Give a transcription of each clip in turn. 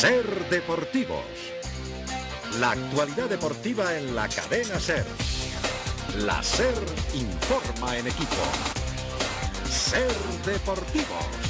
Ser Deportivos. La actualidad deportiva en la cadena Ser. La Ser informa en equipo. Ser Deportivos.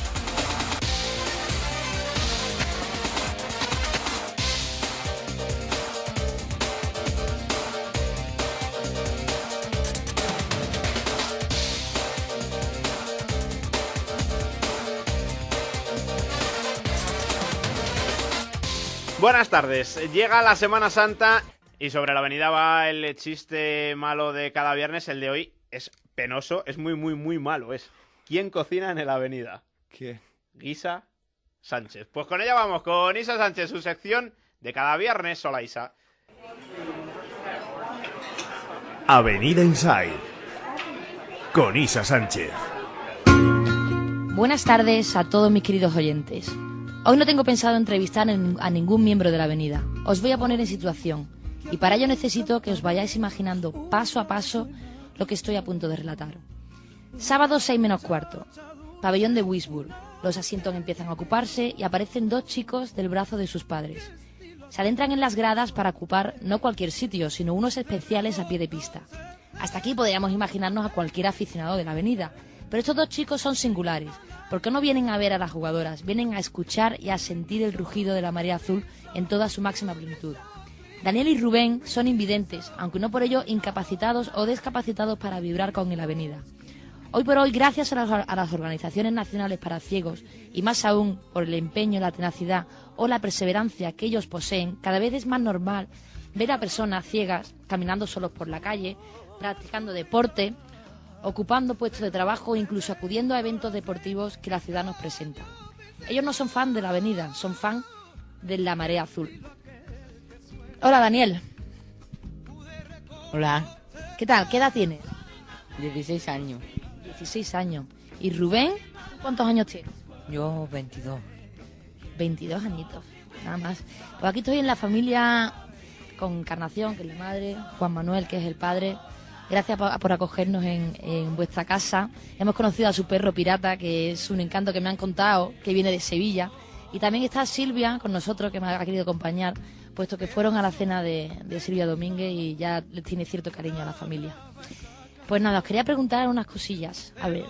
Buenas tardes. Llega la Semana Santa y sobre la avenida va el chiste malo de cada viernes. El de hoy es penoso, es muy, muy, muy malo. Es ¿Quién cocina en la avenida? ¿Qué? Guisa Sánchez. Pues con ella vamos, con Isa Sánchez, su sección de cada viernes. Hola Isa. Avenida Inside. Con Isa Sánchez. Buenas tardes a todos mis queridos oyentes. Hoy no tengo pensado entrevistar en- a ningún miembro de la avenida. Os voy a poner en situación y para ello necesito que os vayáis imaginando paso a paso lo que estoy a punto de relatar. Sábado 6 menos cuarto. Pabellón de Wisburg. Los asientos empiezan a ocuparse y aparecen dos chicos del brazo de sus padres. Se adentran en las gradas para ocupar no cualquier sitio, sino unos especiales a pie de pista. Hasta aquí podríamos imaginarnos a cualquier aficionado de la avenida, pero estos dos chicos son singulares, porque no vienen a ver a las jugadoras, vienen a escuchar y a sentir el rugido de la marea azul en toda su máxima plenitud. Daniel y Rubén son invidentes, aunque no por ello incapacitados o discapacitados para vibrar con la avenida. Hoy por hoy, gracias a las, a las organizaciones nacionales para ciegos y más aún por el empeño, la tenacidad o la perseverancia que ellos poseen, cada vez es más normal ver a personas ciegas caminando solos por la calle, practicando deporte, ocupando puestos de trabajo o incluso acudiendo a eventos deportivos que la ciudad nos presenta. Ellos no son fan de la avenida, son fan de la marea azul. Hola Daniel, Hola, ¿qué tal? ¿Qué edad tienes? 16 años. 16 años. ¿Y Rubén? ¿Cuántos años tienes? Yo 22. 22 añitos, nada más. Pues aquí estoy en la familia con Encarnación, que es la madre, Juan Manuel, que es el padre. Gracias por, acogernos en, vuestra casa. Hemos conocido a su perro pirata, que es un encanto que me han contado, que viene de Sevilla. Y también está Silvia con nosotros, que me ha querido acompañar, puesto que fueron a la cena de, de Silvia Domínguez y ya les tiene cierto cariño a la familia. Pues nada, os quería preguntar unas cosillas. A ver,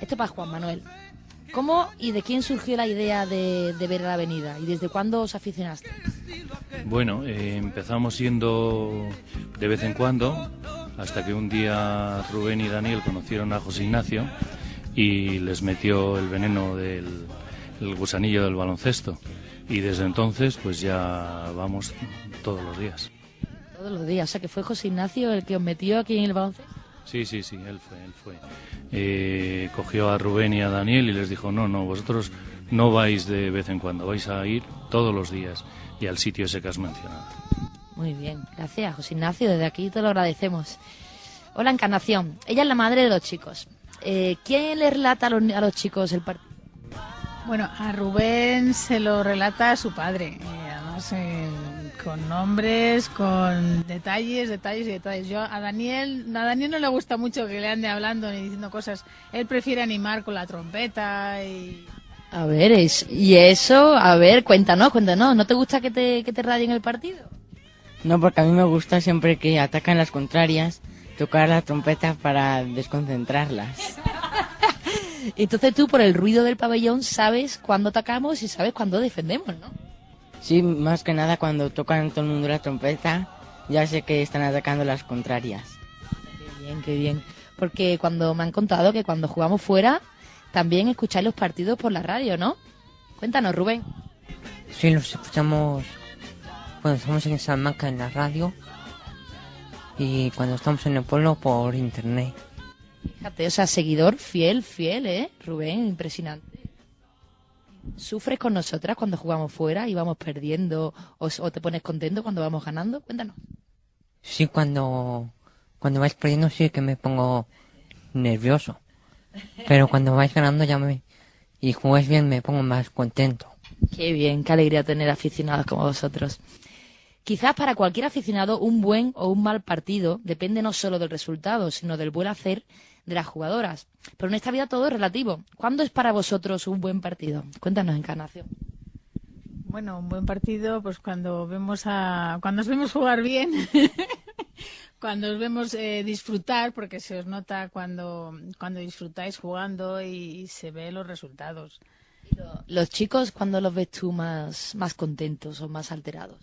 esto para Juan Manuel. ¿Cómo y de quién surgió la idea de, ver la avenida? ¿Y desde cuándo os aficionaste? Bueno, eh, empezamos yendo de vez en cuando, hasta que un día Rubén y Daniel conocieron a José Ignacio y les metió el veneno del el gusanillo del baloncesto. Y desde entonces, pues ya vamos todos los días. Todos los días. O sea, que fue José Ignacio el que os metió aquí en el baloncesto. Sí, sí, sí, él fue, él fue. Eh, cogió a Rubén y a Daniel y les dijo, no, no, vosotros no vais de vez en cuando, vais a ir todos los días y al sitio ese que has mencionado. Muy bien, gracias, José Ignacio. Desde aquí te lo agradecemos. Hola, Encarnación. Ella es la madre de los chicos. Eh, ¿Quién le relata a los, a los chicos el partido? Bueno, a Rubén se lo relata a su padre, eh, además eh, con nombres, con detalles, detalles y detalles. Yo a Daniel, a Daniel no le gusta mucho que le ande hablando ni diciendo cosas. Él prefiere animar con la trompeta y A ver, es, y eso, a ver, cuéntanos, cuéntanos. ¿No te gusta que te, que te rayen el partido? No, porque a mí me gusta siempre que atacan las contrarias tocar la trompeta para desconcentrarlas. Entonces tú, por el ruido del pabellón, sabes cuándo atacamos y sabes cuándo defendemos, ¿no? Sí, más que nada cuando tocan todo el mundo la trompeta, ya sé que están atacando las contrarias. Qué bien, qué bien. Porque cuando me han contado que cuando jugamos fuera, también escucháis los partidos por la radio, ¿no? Cuéntanos, Rubén. Sí, los escuchamos cuando estamos en Salamanca en la radio y cuando estamos en el pueblo por internet. Fíjate, o sea, seguidor fiel, fiel, ¿eh? Rubén, impresionante. ¿Sufres con nosotras cuando jugamos fuera y vamos perdiendo o, o te pones contento cuando vamos ganando? Cuéntanos. Sí, cuando, cuando vais perdiendo sí que me pongo nervioso. Pero cuando vais ganando ya me... y jugáis bien me pongo más contento. Qué bien, qué alegría tener aficionados como vosotros. Quizás para cualquier aficionado un buen o un mal partido depende no solo del resultado, sino del buen hacer de las jugadoras. Pero en esta vida todo es relativo. ¿Cuándo es para vosotros un buen partido? Cuéntanos, Encarnación. Bueno, un buen partido, pues cuando vemos a, cuando os vemos jugar bien, cuando os vemos eh, disfrutar, porque se os nota cuando, cuando disfrutáis jugando y, se ve los resultados. Los chicos, cuando los ves tú más, más contentos o más alterados?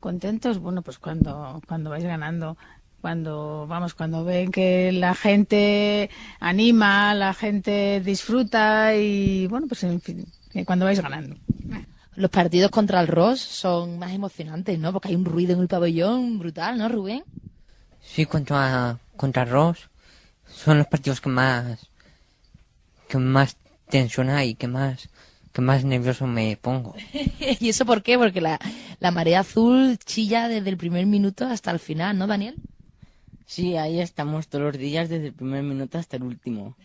Contentos, bueno, pues cuando, cuando vais ganando cuando vamos cuando ven que la gente anima la gente disfruta y bueno pues en fin cuando vais ganando. Los partidos contra el Ross son más emocionantes no porque hay un ruido en el pabellón brutal no Rubén sí contra contra el Ross son los partidos que más que más tensión hay que más que más nervioso me pongo y eso por qué porque la, la marea azul chilla desde el primer minuto hasta el final no Daniel Sí, ahí estamos todos los días, desde el primer minuto hasta el último.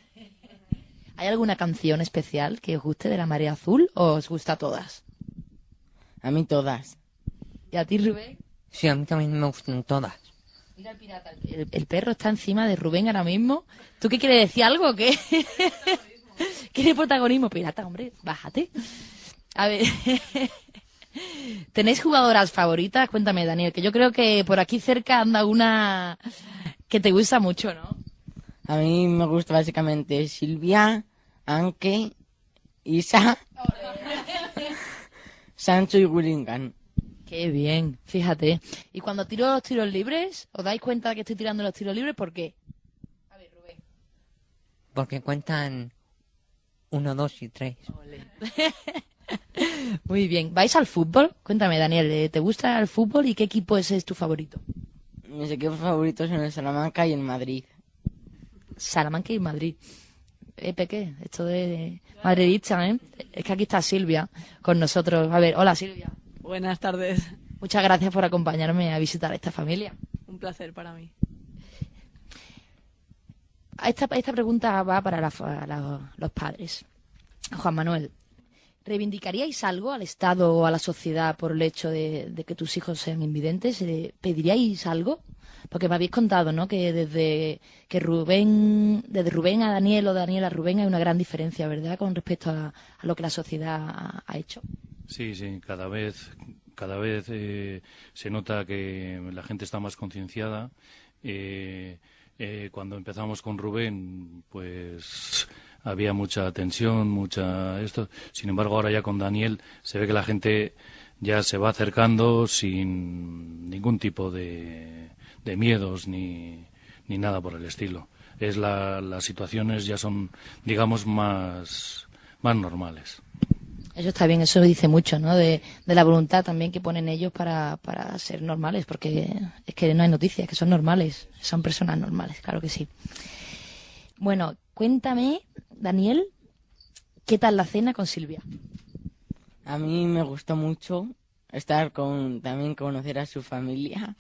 ¿Hay alguna canción especial que os guste de la Marea Azul o os gusta todas? A mí todas. ¿Y a ti, Rubén? Sí, a mí también me gustan todas. Mira el pirata, el, perro está encima de Rubén ahora mismo. ¿Tú qué quieres decir algo o qué? ¿Quiere protagonismo? Pirata, hombre, bájate. A ver. ¿Tenéis jugadoras favoritas? Cuéntame, Daniel, que yo creo que por aquí cerca anda una que te gusta mucho, ¿no? A mí me gusta básicamente Silvia, Anke, Isa, Sancho y Willingham. Qué bien, fíjate. Y cuando tiro los tiros libres, ¿os dais cuenta de que estoy tirando los tiros libres? ¿Por qué? A ver, Rubén. Porque cuentan uno, dos y tres. Muy bien. ¿Vais al fútbol? Cuéntame, Daniel, ¿eh? ¿te gusta el fútbol y qué equipo es, es tu favorito? Mis equipos favoritos son el Salamanca y el Madrid. Salamanca y Madrid. Epe, ¿qué? Esto de madridista, ¿eh? Es que aquí está Silvia con nosotros. A ver, hola Silvia. Buenas tardes. Muchas gracias por acompañarme a visitar esta familia. Un placer para mí. Esta, esta pregunta va para los padres. Juan Manuel, ¿reivindicaríais algo al Estado o a la sociedad por el hecho de, que tus hijos sean invidentes? Eh, ¿Pediríais algo? Porque me habéis contado, ¿no? Que desde que Rubén, desde Rubén a Daniel o Daniel a Rubén hay una gran diferencia, ¿verdad? Con respecto a, lo que la sociedad ha, hecho. Sí, sí, cada vez, cada vez eh, se nota que la gente está más concienciada. Eh, cuando empezamos con Rubén, pues había mucha tensión, mucha esto. Sin embargo, ahora ya con Daniel se ve que la gente ya se va acercando sin ningún tipo de, de miedos ni, ni nada por el estilo. Es la, las situaciones ya son, digamos, más, más normales. Eso está bien, eso dice mucho, ¿no? De, de la voluntad también que ponen ellos para, para ser normales, porque es que no hay noticias, que son normales, son personas normales, claro que sí. Bueno, cuéntame Daniel, ¿qué tal la cena con Silvia? A mí me gustó mucho estar con, también conocer a su familia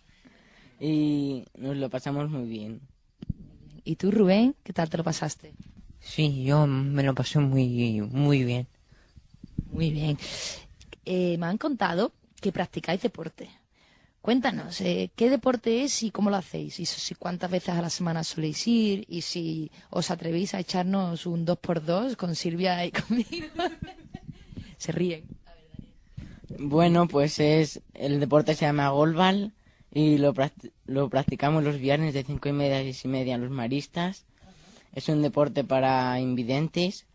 y nos lo pasamos muy bien. ¿Y tú, Rubén, qué tal te lo pasaste? Sí, yo me lo pasé muy, muy bien. Muy bien. Eh, me han contado que practicáis deporte. Cuéntanos, eh, ¿qué deporte es y cómo lo hacéis? Y si cuántas veces a la semana soléis ir y si os atrevéis a echarnos un 2x2 con Silvia y conmigo. Se ríen. Bueno, pues es el deporte se llama golbal y lo, lo practicamos los viernes de cinco y media a seis y media los maristas. Es un deporte para invidentes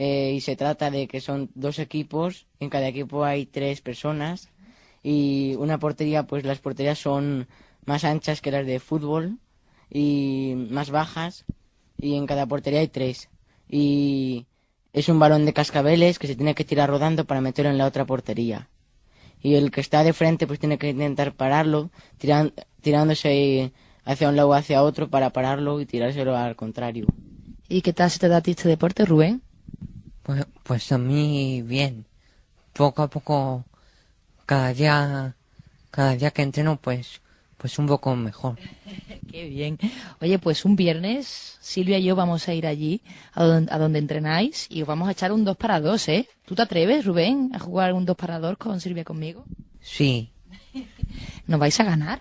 eh, y se trata de que son dos equipos. En cada equipo hay tres personas y una portería, pues las porterías son más anchas que las de fútbol y más bajas y en cada portería hay tres. Y es un balón de cascabeles que se tiene que tirar rodando para meterlo en la otra portería. Y el que está de frente pues tiene que intentar pararlo, tirándose hacia un lado o hacia otro para pararlo y tirárselo al contrario. ¿Y qué tal se te da a ti este deporte, Rubén? Pues, pues a mí bien. Poco a poco cada día, cada día que entreno, pues, pues un poco mejor. Qué bien. Oye, pues un viernes, Silvia y yo vamos a ir allí, a donde, a donde entrenáis, y os vamos a echar un 2 para 2, ¿eh? ¿Tú te atreves, Rubén, a jugar un 2 para 2 con Silvia conmigo? Sí. ¿Nos vais a ganar?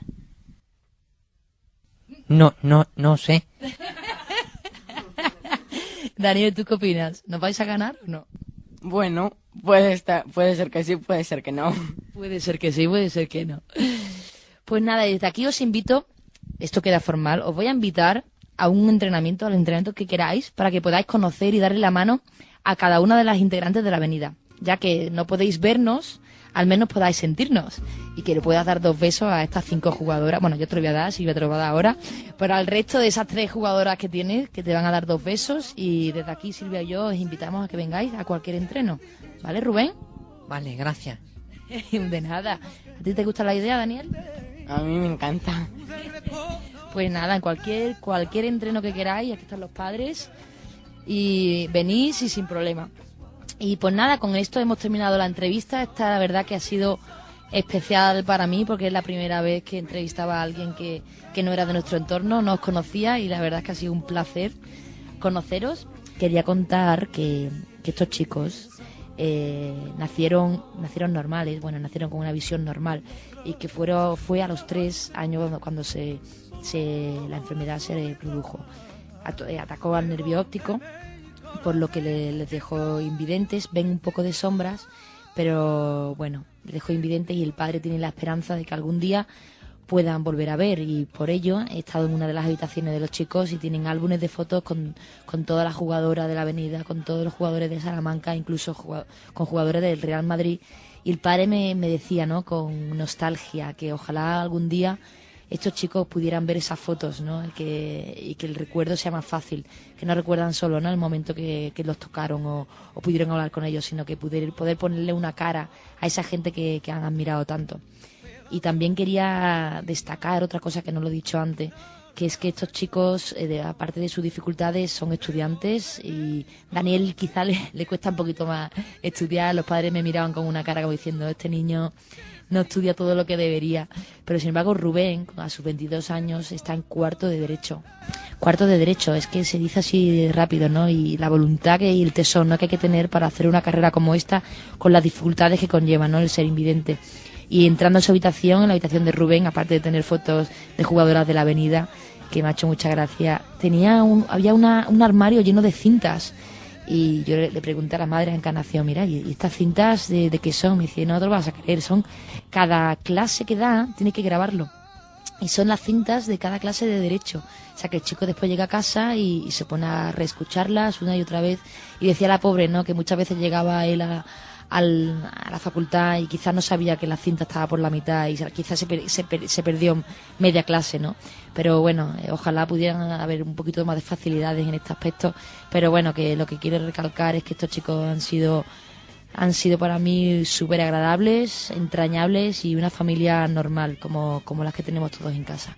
No, no, no sé. Daniel, ¿tú qué opinas? ¿Nos vais a ganar o no? Bueno, puede, estar, puede ser que sí, puede ser que no. Puede ser que sí, puede ser que no. Pues nada, desde aquí os invito, esto queda formal, os voy a invitar a un entrenamiento, al entrenamiento que queráis, para que podáis conocer y darle la mano a cada una de las integrantes de la avenida. Ya que no podéis vernos, al menos podáis sentirnos. Y que le puedas dar dos besos a estas cinco jugadoras. Bueno, yo te lo voy a dar, Silvia te lo voy a dar ahora. Pero al resto de esas tres jugadoras que tienes, que te van a dar dos besos. Y desde aquí, Silvia y yo, os invitamos a que vengáis a cualquier entreno. ¿Vale, Rubén? Vale, gracias. de nada. ¿A ti te gusta la idea, Daniel? A mí me encanta. Pues nada, en cualquier, cualquier entreno que queráis, aquí están los padres. Y venís y sin problema. Y pues nada, con esto hemos terminado la entrevista. Esta la verdad que ha sido especial para mí porque es la primera vez que entrevistaba a alguien que, que no era de nuestro entorno, no os conocía y la verdad es que ha sido un placer conoceros. Quería contar que, que estos chicos eh, nacieron nacieron normales, bueno, nacieron con una visión normal y que fueron, fue a los tres años cuando, se, se, la enfermedad se produjo. Eh, Atacó al nervio óptico por lo que le- les dejó invidentes, ven un poco de sombras, pero bueno, les dejó invidentes y el padre tiene la esperanza de que algún día puedan volver a ver y por ello he estado en una de las habitaciones de los chicos y tienen álbumes de fotos con, con todas las jugadoras de la avenida, con todos los jugadores de Salamanca, incluso con jugadores del Real Madrid y el padre me, me decía, ¿no? Con nostalgia, que ojalá algún día estos chicos pudieran ver esas fotos, ¿no? Y que, y que el recuerdo sea más fácil, que no recuerdan solo, ¿no? El momento que, que los tocaron o, o pudieron hablar con ellos, sino que poder, poder ponerle una cara a esa gente que, han admirado tanto. Y también quería destacar otra cosa que no lo he dicho antes, que es que estos chicos, eh, de- aparte de sus dificultades, son estudiantes y Daniel quizá le, le cuesta un poquito más estudiar. Los padres me miraban con una cara como diciendo, este niño no estudia todo lo que debería. Pero sin embargo, Rubén, a sus 22 años, está en cuarto de Derecho. Cuarto de Derecho, es que se dice así rápido, ¿no? Y la voluntad que, y el tesón ¿no? que hay que tener para hacer una carrera como esta, con las dificultades que conlleva, ¿no? El ser invidente. Y entrando en su habitación, en la habitación de Rubén, aparte de tener fotos de jugadoras de la avenida, que me ha hecho mucha gracia, tenía un, había una- un armario lleno de cintas. Y yo le, pregunté a la madre de Encarnación, mira, ¿y estas cintas de, de qué son? Me dice, no te lo vas a creer, son cada clase que da, tiene que grabarlo. Y son las cintas de cada clase de derecho. O sea que el chico después llega a casa y, y se pone a reescucharlas una y otra vez. Y decía la pobre, ¿no? Que muchas veces llegaba él a, al- a la facultad y quizás no sabía que la cinta estaba por la mitad y quizás se, per- se, per- se perdió media clase, ¿no? Pero bueno, eh, ojalá pudieran haber un poquito más de facilidades en este aspecto. Pero bueno, que lo que quiero recalcar es que estos chicos han sido han sido para mí súper agradables, entrañables y una familia normal como, como las que tenemos todos en casa.